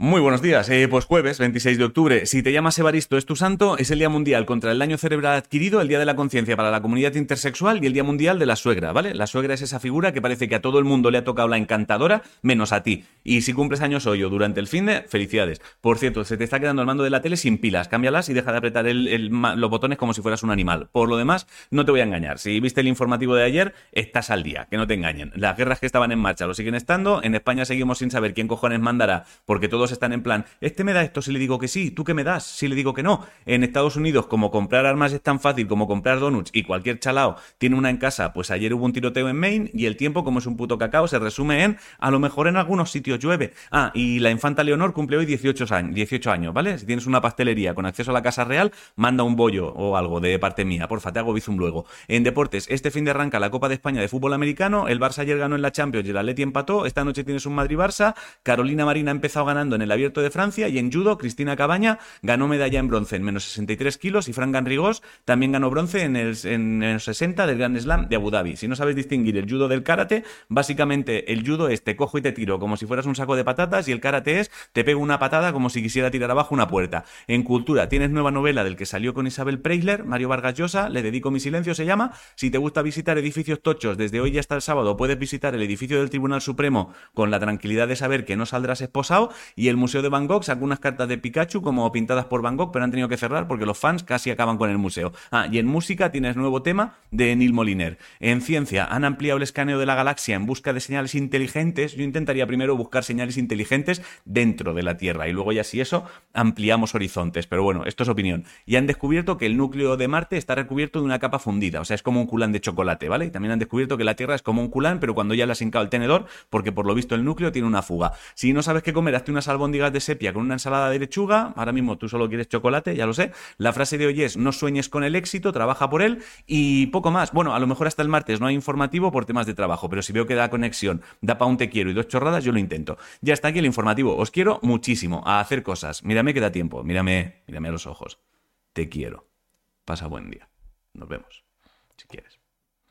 Muy buenos días. Eh, pues jueves 26 de octubre. Si te llamas Evaristo es tu santo, es el Día Mundial contra el Daño Cerebral Adquirido, el Día de la Conciencia para la Comunidad Intersexual y el Día Mundial de la Suegra, ¿vale? La suegra es esa figura que parece que a todo el mundo le ha tocado la encantadora, menos a ti. Y si cumples años hoy o durante el fin de, felicidades. Por cierto, se te está quedando el mando de la tele sin pilas. Cámbialas y deja de apretar los botones como si fueras un animal. Por lo demás, no te voy a engañar. Si viste el informativo de ayer, estás al día. Que no te engañen. Las guerras que estaban en marcha lo siguen estando. En España seguimos sin saber quién cojones mandará, porque todos están en plan este me da esto si le digo que sí, tú qué me das si le digo que no. En Estados Unidos, como comprar armas es tan fácil como comprar donuts y cualquier chalao tiene una en casa, pues ayer hubo un tiroteo en Maine y el tiempo, como es un puto cacao, se resume en a lo mejor en algunos sitios llueve. Ah, y la infanta Leonor cumple hoy 18 años, 18 años, ¿vale? Si tienes una pastelería con acceso a la Casa Real, manda un bollo o algo de parte mía, porfa, te hago bizum luego. En deportes, este fin de arranca la Copa de España de fútbol americano, el Barça ayer ganó en la Champions y el Atleti empató, esta noche tienes un Madrid-Barça, Carolina Marina ha empezado ganando en el Abierto de Francia y en judo Cristina Cabaña ganó medalla en bronce en menos 63 kilos y Fran Ganrigós también ganó bronce en el en menos 60 del Grand Slam de Abu Dhabi. Si no sabes distinguir el judo del karate, básicamente el judo es te cojo y te tiro como si fueras un saco de patatas y el karate es te pego una patada como si quisiera tirar abajo una puerta. En cultura tienes nueva novela del que salió con Isabel Preisler, Mario Vargas Llosa, Le dedico mi silencio se llama. Si te gusta visitar edificios tochos, desde hoy hasta el sábado puedes visitar el edificio del Tribunal Supremo con la tranquilidad de saber que no saldrás esposado y el Museo de Van Gogh sacó unas cartas de Pikachu como pintadas por Van Gogh, pero han tenido que cerrar porque los fans casi acaban con el museo. Ah, y en música tienes nuevo tema de Neil Moliner. En ciencia han ampliado el escaneo de la galaxia en busca de señales inteligentes. Yo intentaría primero buscar señales inteligentes dentro de la Tierra y luego ya si eso ampliamos horizontes. Pero bueno, esto es opinión. Y han descubierto que el núcleo de Marte está recubierto de una capa fundida, o sea, es como un culán de chocolate, ¿vale? Y también han descubierto que la Tierra es como un culán, pero cuando ya le has hincado el tenedor, porque por lo visto el núcleo tiene una fuga. Si no sabes qué comer, hazte unas albóndigas de sepia con una ensalada de lechuga, ahora mismo tú solo quieres chocolate, ya lo sé. La frase de hoy es, no sueñes con el éxito, trabaja por él y poco más. Bueno, a lo mejor hasta el martes no hay informativo por temas de trabajo, pero si veo que da conexión, da para un te quiero y dos chorradas, yo lo intento. Ya está aquí el informativo. Os quiero muchísimo a hacer cosas. Mírame que da tiempo, mírame, mírame a los ojos. Te quiero. Pasa buen día. Nos vemos, si quieres.